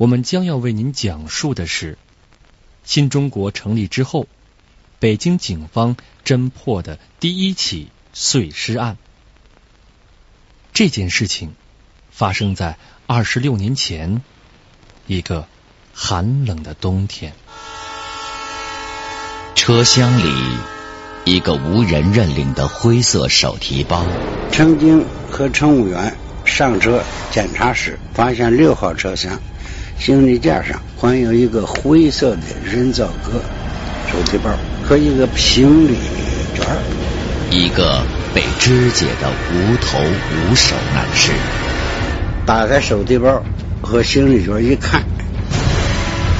我们将要为您讲述的是新中国成立之后，北京警方侦破的第一起碎尸案。这件事情发生在二十六年前，一个寒冷的冬天。车厢里，一个无人认领的灰色手提包。乘警和乘务员上车检查时，发现六号车厢。行李架上还有一个灰色的人造革手提包和一个行李卷一个被肢解的无头无手男尸。打开手提包和行李卷一看，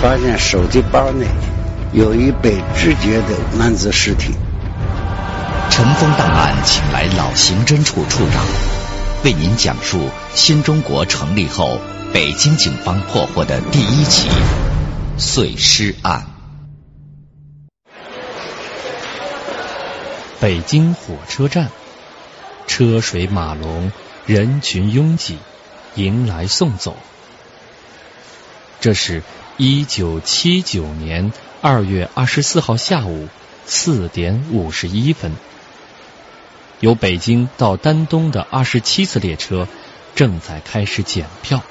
发现手提包内有一被肢解的男子尸体。尘封档案，请来老刑侦处处长为您讲述新中国成立后。北京警方破获的第一起碎尸案。北京火车站，车水马龙，人群拥挤，迎来送走。这是一九七九年二月二十四号下午四点五十一分，由北京到丹东的二十七次列车正在开始检票。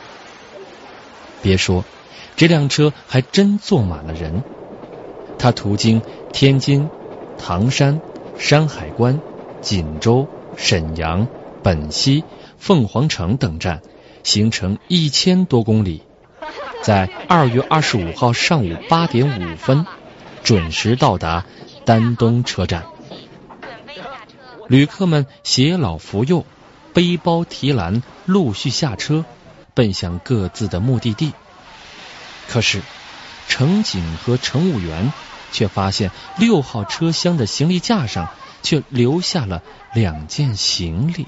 别说，这辆车还真坐满了人。它途经天津、唐山、山海关、锦州、沈阳、本溪、凤凰城等站，行程一千多公里，在二月二十五号上午八点五分准时到达丹东车站。旅客们携老扶幼，背包提篮，陆续下车。奔向各自的目的地，可是乘警和乘务员却发现六号车厢的行李架上却留下了两件行李。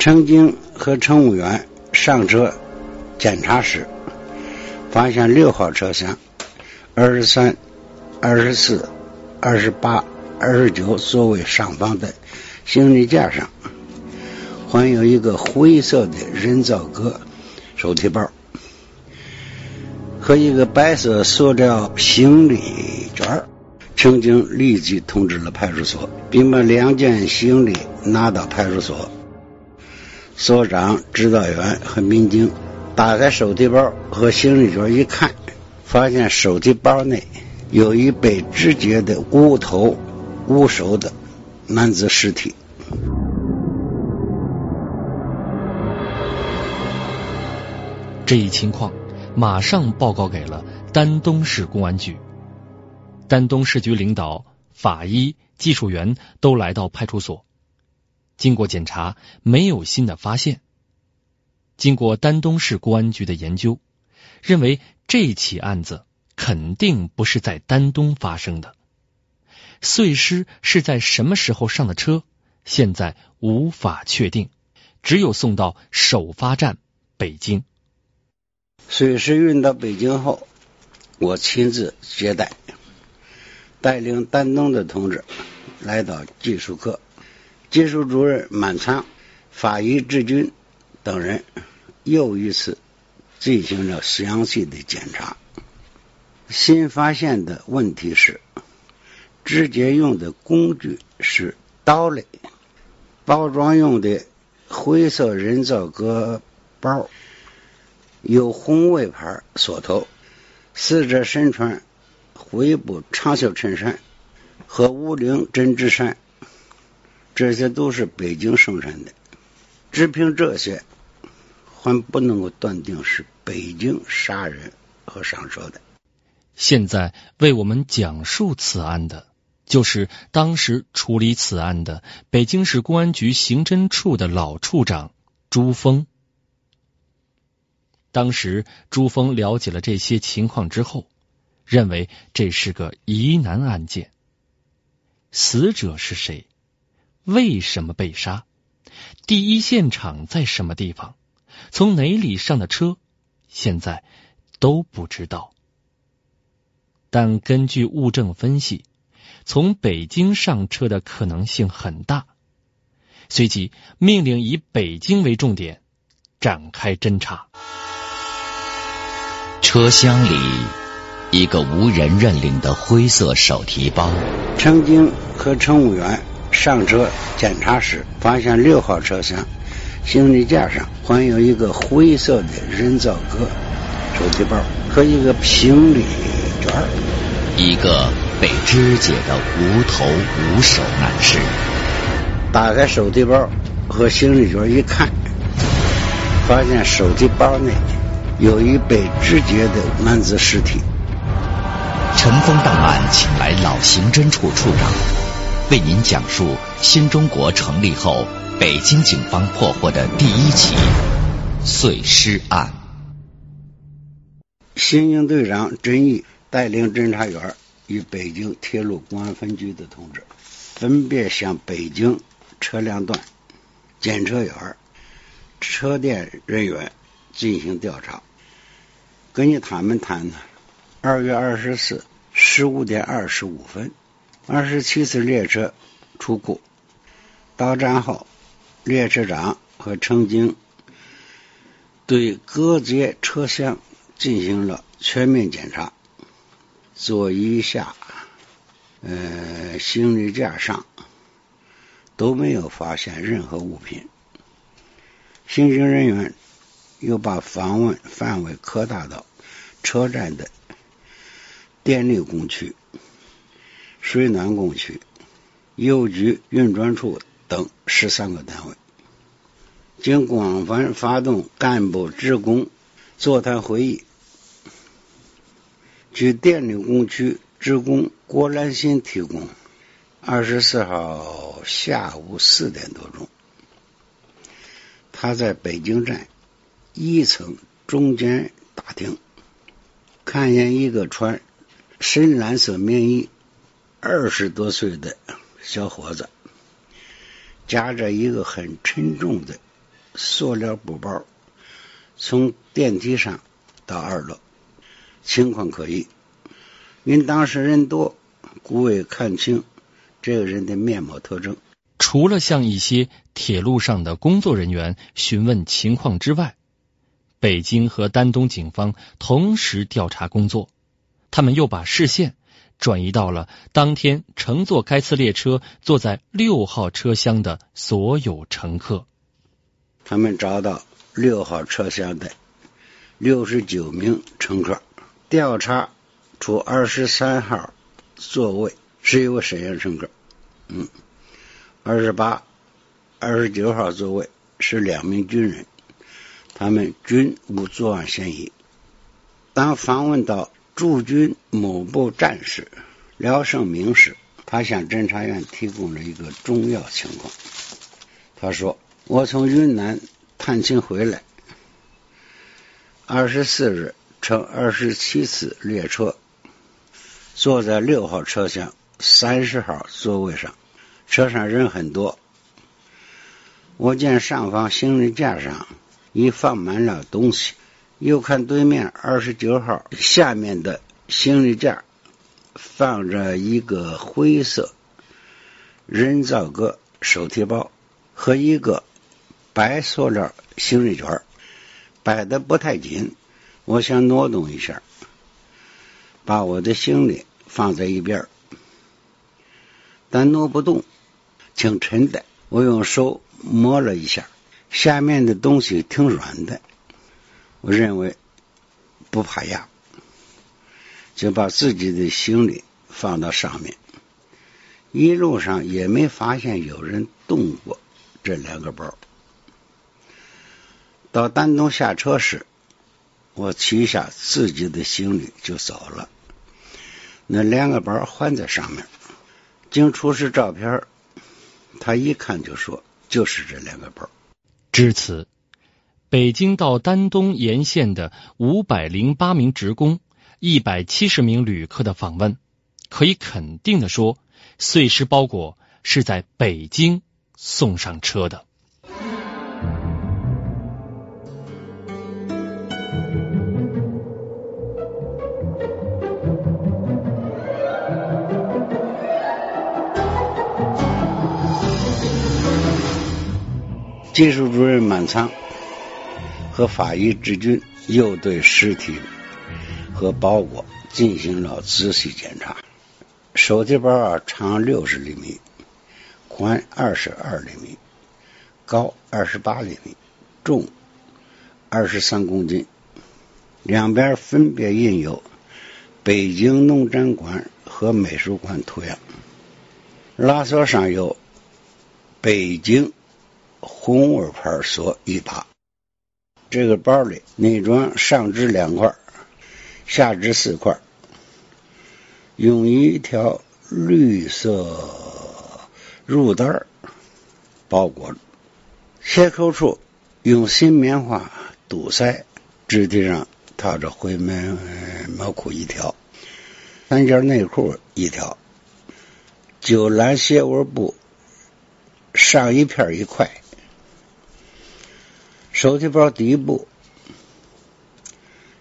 乘警和乘务员上车检查时，发现六号车厢二十三、二十四、二十八、二十九座位上方的。行李架上还有一个灰色的人造革手提包和一个白色塑料行李卷乘警立即通知了派出所，并把两件行李拿到派出所。所长、指导员和民警打开手提包和行李卷一看，发现手提包内有一被肢解的无头无手的。男子尸体。这一情况马上报告给了丹东市公安局。丹东市局领导、法医、技术员都来到派出所。经过检查，没有新的发现。经过丹东市公安局的研究，认为这起案子肯定不是在丹东发生的。碎尸是在什么时候上的车？现在无法确定，只有送到首发站北京。碎尸运到北京后，我亲自接待，带领丹东的同志来到技术科，技术主任满仓、法医志军等人又一次进行了详细的检查。新发现的问题是。直接用的工具是刀类，包装用的灰色人造革包有红卫牌锁头，死者身穿灰布长袖衬衫和无领针织衫，这些都是北京生产的。只凭这些，还不能够断定是北京杀人和上车的。现在为我们讲述此案的。就是当时处理此案的北京市公安局刑侦处的老处长朱峰。当时朱峰了解了这些情况之后，认为这是个疑难案件。死者是谁？为什么被杀？第一现场在什么地方？从哪里上的车？现在都不知道。但根据物证分析，从北京上车的可能性很大。随即命令以北京为重点展开侦查。车厢里，一个无人认领的灰色手提包。乘警和乘务员上车检查时，发现六号车厢行李架上还有一个灰色的人造革手提包和一个行李卷一个被肢解的无头无手男尸。打开手提包和行李卷一看，发现手提包内。有一被肢解的男子尸体。尘封档案，请来老刑侦处处长为您讲述新中国成立后北京警方破获的第一起碎尸案。刑警队长甄毅带领侦查员与北京铁路公安分局的同志，分别向北京车辆段、检车员、车店人员进行调查。根据他们谈的，二月二十四十五点二十五分，二十七次列车出库。到站后，列车长和乘警对各节车厢进行了全面检查，座椅下、呃行李架上都没有发现任何物品。刑警人员。又把访问范围扩大到车站的电力工区、水暖工区、邮局运转处等十三个单位，经广泛发动干部职工座谈会议。据电力工区职工郭兰新提供，二十四号下午四点多钟，他在北京站。一层中间大厅，看见一个穿深蓝色棉衣、二十多岁的小伙子，夹着一个很沉重的塑料布包，从电梯上到二楼，情况可疑。因当时人多，故未看清这个人的面貌特征。除了向一些铁路上的工作人员询问情况之外，北京和丹东警方同时调查工作，他们又把视线转移到了当天乘坐该次列车坐在六号车厢的所有乘客。他们找到六号车厢的六十九名乘客，调查出二十三号座位是一位沈阳乘客，嗯，二十八、二十九号座位是两名军人。他们均无作案嫌疑。当访问到驻军某部战士廖胜明时，他向侦查员提供了一个重要情况。他说：“我从云南探亲回来，二十四日乘二十七次列车，坐在六号车厢三十号座位上，车上人很多。我见上方行李架上。”已放满了东西，又看对面二十九号下面的行李架放着一个灰色人造革手提包和一个白塑料行李卷，摆的不太紧。我想挪动一下，把我的行李放在一边，但挪不动，挺沉的。我用手摸了一下。下面的东西挺软的，我认为不怕压，就把自己的行李放到上面。一路上也没发现有人动过这两个包。到丹东下车时，我取下自己的行李就走了，那两个包还在上面。经出示照片，他一看就说就是这两个包。至此，北京到丹东沿线的五百零八名职工、一百七十名旅客的访问，可以肯定的说，碎尸包裹是在北京送上车的。技术主任满仓和法医志军又对尸体和包裹进行了仔细检查。手提包啊，长六十厘米，宽二十二厘米，高二十八厘米，重二十三公斤。两边分别印有北京农展馆和美术馆图样，拉锁上有北京。红纹牌锁一把，这个包里内装上肢两块，下肢四块，用一条绿色褥单包裹，切口处用新棉花堵塞，肢体上套着灰棉毛裤一条，三件内裤一条，就蓝斜纹布上一片一块。手提包底部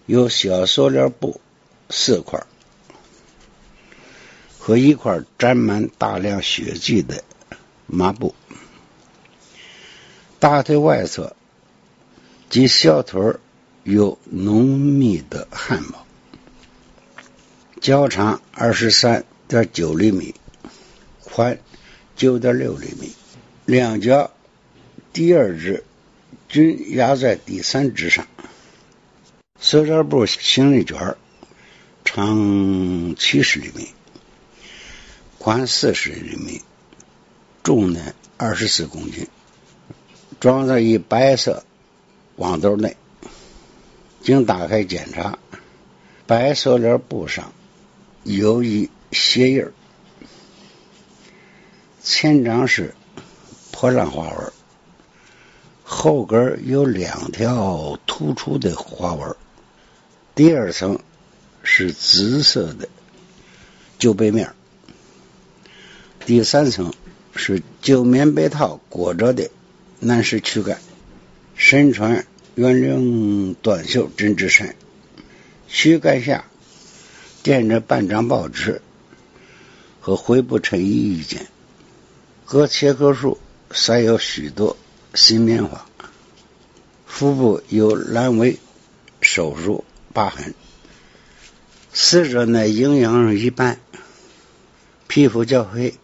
有小塑料布四块，和一块沾满大量血迹的抹布。大腿外侧及小腿有浓密的汗毛。脚长二十三点九厘米，宽九点六厘米，两脚第二只。均压在第三只上。塑料布行李卷长七十厘米，宽四十厘米，重呢二十四公斤，装在一白色网兜内。经打开检查，白塑料布上有一鞋印儿前掌是破烂花纹。后跟有两条突出的花纹，第二层是紫色的旧被面，第三层是旧棉被套裹着的男士躯干，身穿圆领短袖针织衫，躯干下垫着半张报纸和灰布衬衣一件，各切割处塞有许多。新棉花，腹部有阑尾手术疤痕，死者呢营养一般，皮肤较黑，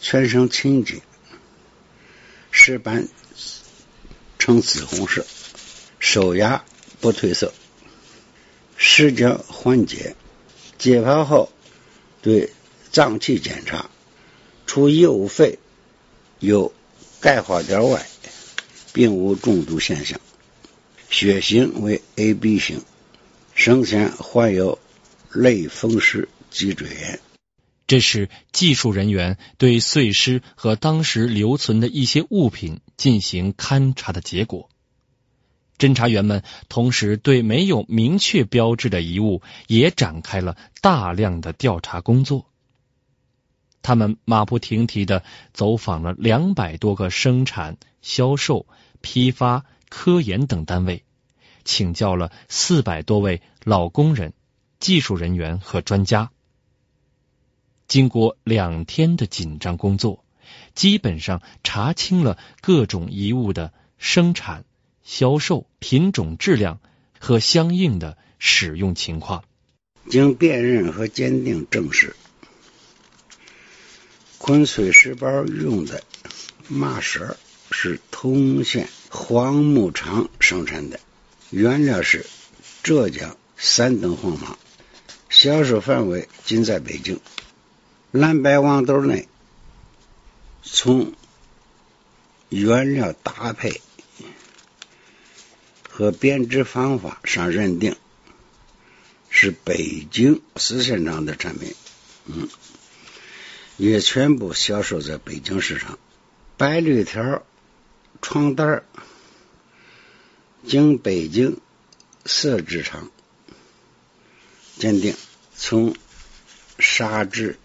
全身青筋，尸斑呈紫红色，手牙不褪色，尸僵缓解。解剖后对脏器检查，除右肺有钙化点外。并无中毒现象，血型为 AB 型，生前患有类风湿脊椎炎。这是技术人员对碎尸和当时留存的一些物品进行勘查的结果。侦查员们同时对没有明确标志的遗物也展开了大量的调查工作。他们马不停蹄的走访了两百多个生产、销售。批发、科研等单位，请教了四百多位老工人、技术人员和专家。经过两天的紧张工作，基本上查清了各种遗物的生产、销售、品种、质量和相应的使用情况。经辨认和鉴定证实，捆碎石包用的麻绳。是通县黄木厂生产的，原料是浙江三等黄麻，销售范围仅在北京。蓝白网兜内，从原料搭配和编织方法上认定是北京四县厂的产品。嗯，也全部销售在北京市场。白绿条床单经北京色织厂鉴定，从纱质、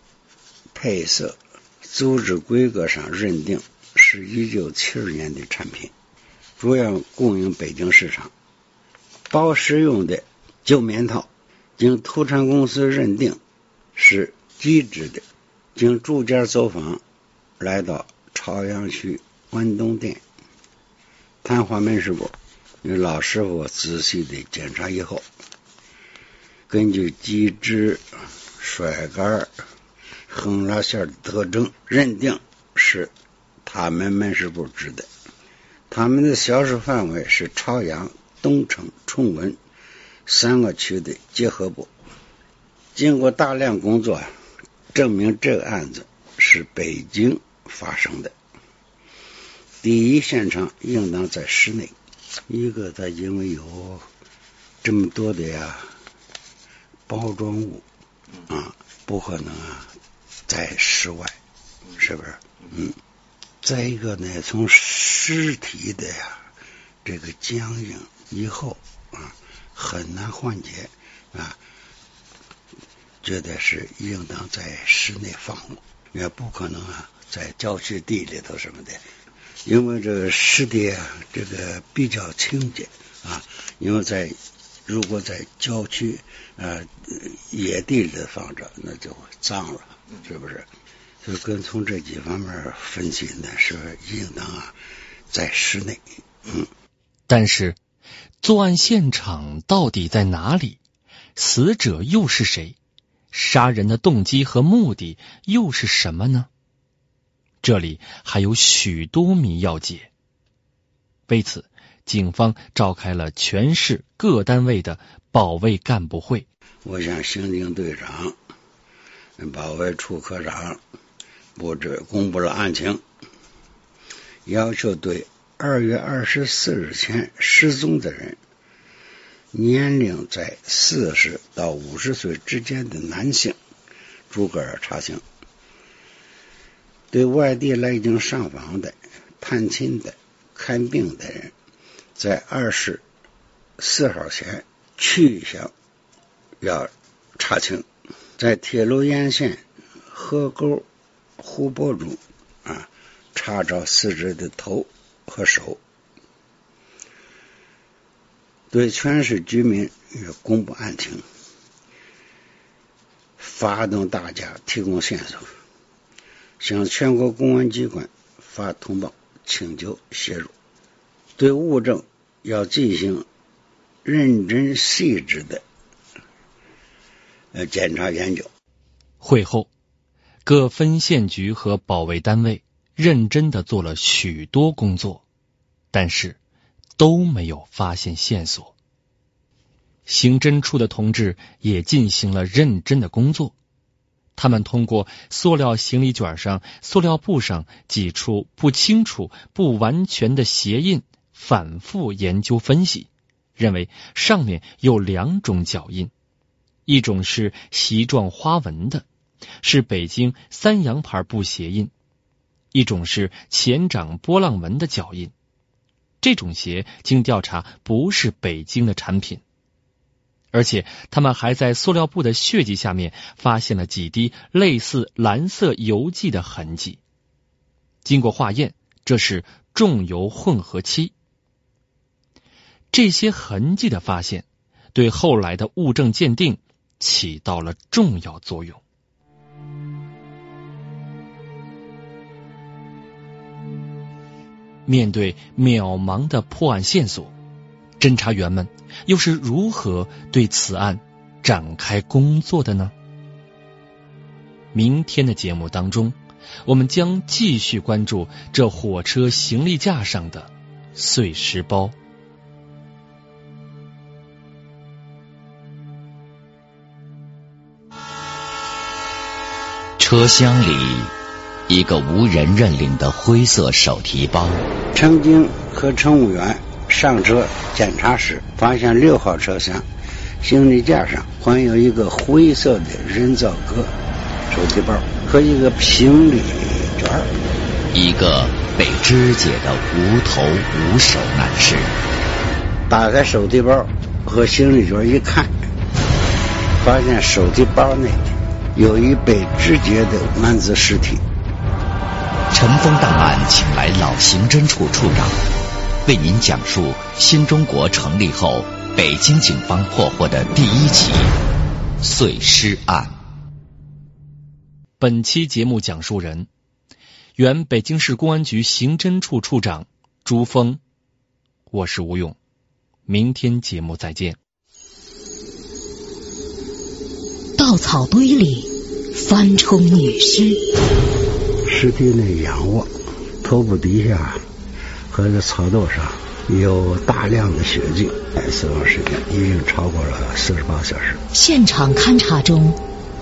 配色、组织规格上认定是一九七二年的产品，主要供应北京市场。包使用的旧棉套，经土产公司认定是机织的，经住家走访，来到朝阳区关东店谈花门市部，与老师傅仔细的检查以后，根据机织、甩杆、横拉线的特征，认定是他们门市部织的。他们的销售范围是朝阳。东城、崇文三个区的结合部，经过大量工作，证明这个案子是北京发生的。第一现场应当在室内，一个它因为有这么多的呀包装物啊，不可能啊在室外，是不是？嗯。再一个呢，从尸体的呀这个僵硬。以后啊很难缓解啊，觉得是应当在室内放，也不可能啊在郊区地里头什么的，因为这个湿地啊这个比较清洁啊，因为在如果在郊区啊野地里放着，那就脏了，是不是？就跟从这几方面分析呢，是应当啊在室内，嗯，但是。作案现场到底在哪里？死者又是谁？杀人的动机和目的又是什么呢？这里还有许多谜要解。为此，警方召开了全市各单位的保卫干部会。我向刑警队长、保卫处科长布置公布了案情，要求对。二月二十四日前失踪的人，年龄在四十到五十岁之间的男性，逐个查清。对外地来京上访的、探亲的、看病的人，在二十四号前去向要查清。在铁路沿线河沟、湖泊中啊，查找死者的头。和手，对全市居民公布案情，发动大家提供线索，向全国公安机关发通报，请求协助。对物证要进行认真细致的呃检查研究。会后，各分县局和保卫单位。认真的做了许多工作，但是都没有发现线索。刑侦处的同志也进行了认真的工作，他们通过塑料行李卷上、塑料布上几处不清楚、不完全的鞋印，反复研究分析，认为上面有两种脚印，一种是席状花纹的，是北京三洋牌布鞋印。一种是前掌波浪纹的脚印，这种鞋经调查不是北京的产品，而且他们还在塑料布的血迹下面发现了几滴类似蓝色油迹的痕迹。经过化验，这是重油混合漆。这些痕迹的发现，对后来的物证鉴定起到了重要作用。面对渺茫的破案线索，侦查员们又是如何对此案展开工作的呢？明天的节目当中，我们将继续关注这火车行李架上的碎尸包。车厢里。一个无人认领的灰色手提包。乘警和乘务员上车检查时，发现六号车厢行李架上还有一个灰色的人造革，手提包和一个行李卷一个被肢解的无头无手男尸。打开手提包和行李卷一看，发现手提包内有一被肢解的男子尸体。尘封档案，请来老刑侦处处长为您讲述新中国成立后北京警方破获的第一起碎尸案。本期节目讲述人，原北京市公安局刑侦处处长朱峰。我是吴勇，明天节目再见。稻草堆里翻出女尸，尸体内仰卧，头部底下和这草垛上有大量的血迹，死亡时间已经超过了四十八小时。现场勘查中。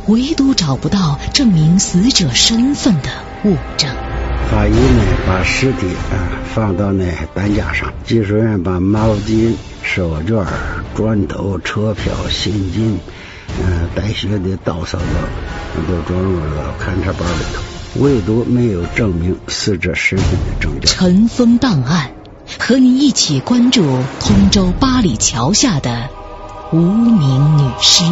唯独找不到证明死者身份的物证。法医呢，把尸体啊放到那担架上，技术员把毛巾、手绢、砖头、车票、现金，嗯，带血的稻草包都装入了勘察包里头，唯独没有证明死者身份的证据。尘封档案，和你一起关注通州八里桥下的无名女尸。